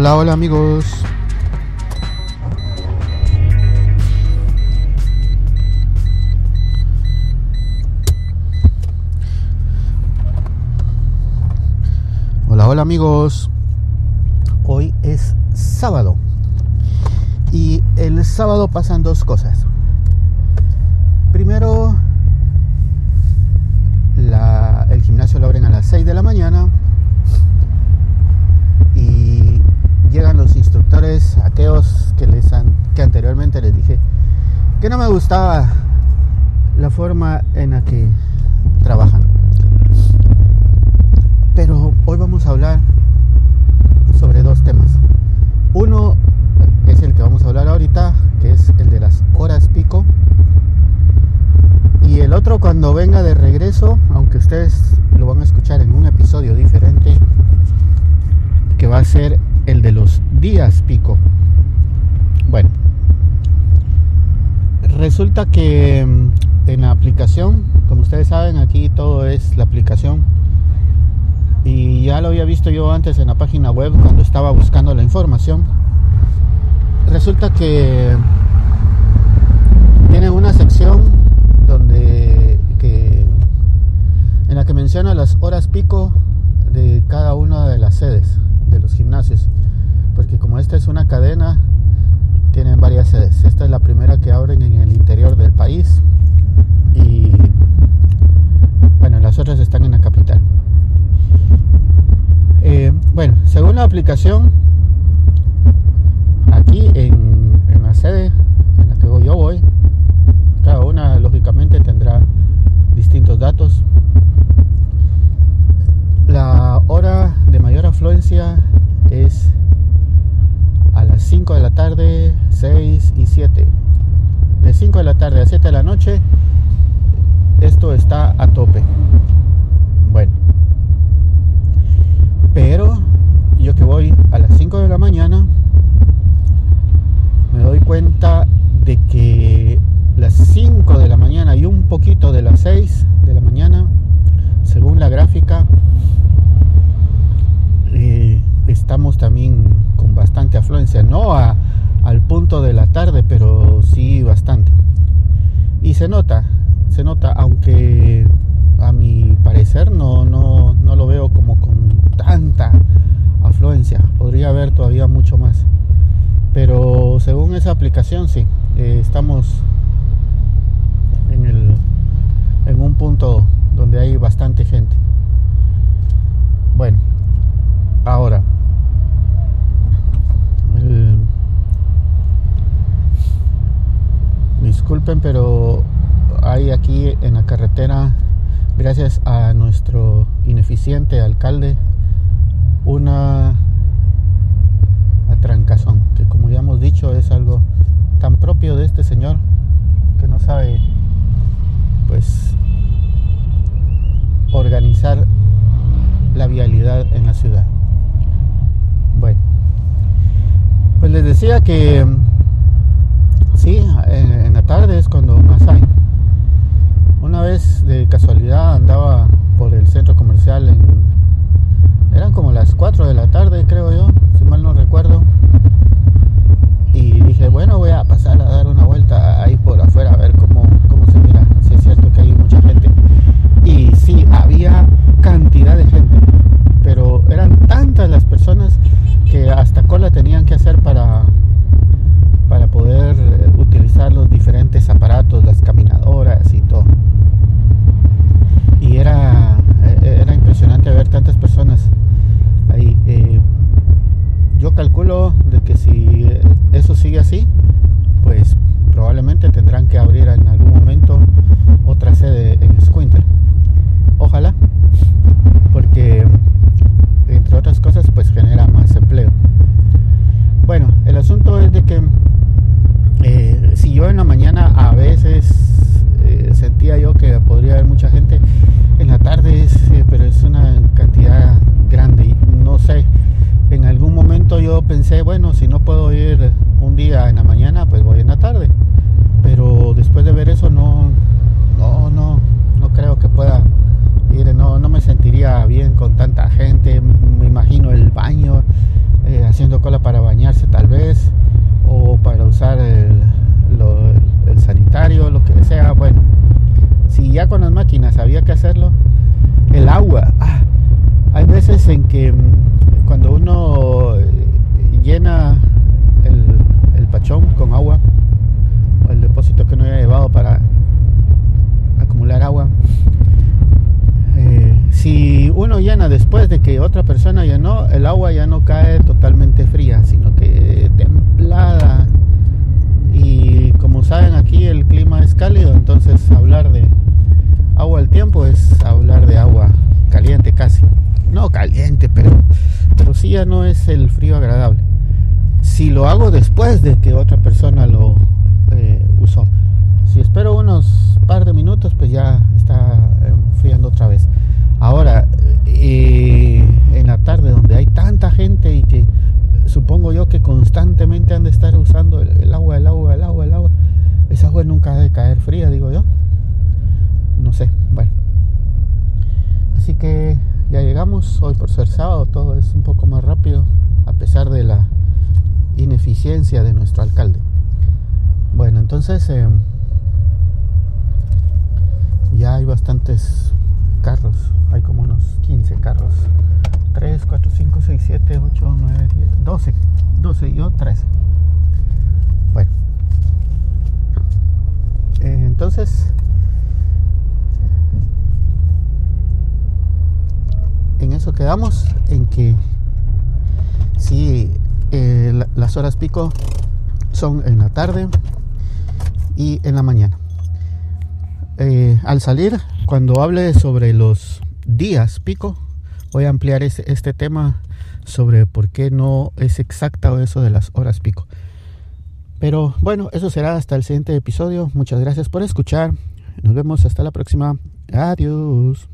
Hola, hola amigos. Hola, hola amigos. Hoy es sábado. Y el sábado pasan dos cosas. Primero, el gimnasio lo abren a las 6 de la mañana y llegan los que, les han- que anteriormente les dije que no me gustaba la forma en la que trabajan. Pero hoy vamos a hablar sobre dos temas. Uno es el que vamos a hablar ahorita, que es el de las horas pico. Y el otro cuando venga de regreso, aunque ustedes lo van a escuchar en un episodio diferente, que va a ser el de los días pico. Bueno, resulta que mm, en la aplicación, como ustedes saben, aquí todo es la aplicación. Y ya lo había visto yo antes en la página web cuando estaba buscando la información. Resulta que tiene una sección donde que en la que menciona las horas pico de cada una de las sedes de los gimnasios porque como esta es una cadena tienen varias sedes. Esta es la primera que abren en el interior del país. Y bueno las otras están en la capital. Eh, bueno según la aplicación aquí en, en la sede en la que yo voy cada una lógicamente tendrá distintos datos. La hora de mayor afluencia es las 5 de la tarde, 6 y 7. De 5 de la tarde a 7 de la noche, esto está a tope. Bueno. Pero yo que voy a las 5 de la mañana, me doy cuenta de que las 5 de la mañana y un poquito de las 6 de la mañana, según la gráfica, eh, estamos también bastante afluencia, no a- al punto de la tarde, pero sí bastante. Y se nota, se nota, aunque a mi parecer no, no, no lo veo como con tanta afluencia, podría haber todavía mucho más. Pero según esa aplicación, sí, eh, estamos en, el, en un punto donde hay bastante gente. Bueno, ahora, el- disculpen, pero hay aquí en la carretera, gracias a nuestro ineficiente alcalde, una atrancazón, que como ya hemos dicho es algo tan propio de este señor que no sabe pues organizar la vialidad en la ciudad. Bueno, pues les decía que sí, en, la tarde es cuando más hay. Una vez de casualidad andaba por el centro comercial en eran como las 4 de la tarde, creo yo, si mal no recuerdo. Y dije, bueno, voy a pasar a dar una vuelta ahí por afuera a ver cómo, cómo se mira. Si es cierto que hay mucha gente. Y sí, había cantidad de gente. Pero eran tantas las personas que hasta cola tenían que hacer para, para poder eh, utilizar los diferentes aparatos, las caminadoras y todo. Y era, eh, era impresionante ver tantas personas ahí. eh, yo calculo de que si eso sigue así, pues probablemente tendrán que abrir en algún momento otra sede en Squinter. Ojalá, porque entre otras cosas pues genera más empleo. Bueno, el asunto es de que yo en la mañana a veces eh, sentía yo que podría haber mucha gente, en la tarde es, eh, pero es una cantidad grande y no sé, en algún momento yo pensé, bueno, si no puedo ir un día en la mañana, pues voy en la tarde. Pero después de ver eso no, no, no, no creo que pueda ir, no, no me sentiría bien con tanta gente, me imagino el baño, eh, haciendo cola para bañarse tal vez, o para usar el, lo que sea. Bueno, si ya con las máquinas había que hacerlo, el agua. Ah, hay veces en que mm, cuando uno eh, llena el, el pachón con agua, o el depósito que no haya llevado para acumular agua, eh, si uno llena después de que otra persona llenó, el agua ya no cae totalmente fría, sino que templada. Saben aquí el clima es cálido, entonces hablar de agua al tiempo es hablar de agua caliente casi. No caliente, pero, pero sí ya no es el frío agradable. Si lo hago después de que otra persona lo eh, usó. Si espero unos par de minutos, pues ya está enfriando otra vez. Ahora, eh, en la tarde donde hay tanta gente y que supongo yo que constantemente han de estar usando el agua, el agua, el agua, agua nunca ha de caer fría, digo yo. No sé, bueno. Así que ya llegamos, hoy por ser sábado todo es un poco más rápido, a pesar de la ineficiencia de nuestro alcalde. Bueno, entonces... Eh, ya hay bastantes carros, hay como unos 15 carros. 3, 4, 5, 6, 7, 8, 9, 10, 12. 12 y yo 13. En que si eh, las horas pico son en la tarde y en la mañana. Eh, al salir, cuando hable sobre los días pico, voy a ampliar este tema sobre por qué no es exacta eso de las horas pico. Pero bueno, eso será hasta el siguiente episodio. Muchas gracias por escuchar. Nos vemos hasta la próxima. Adiós.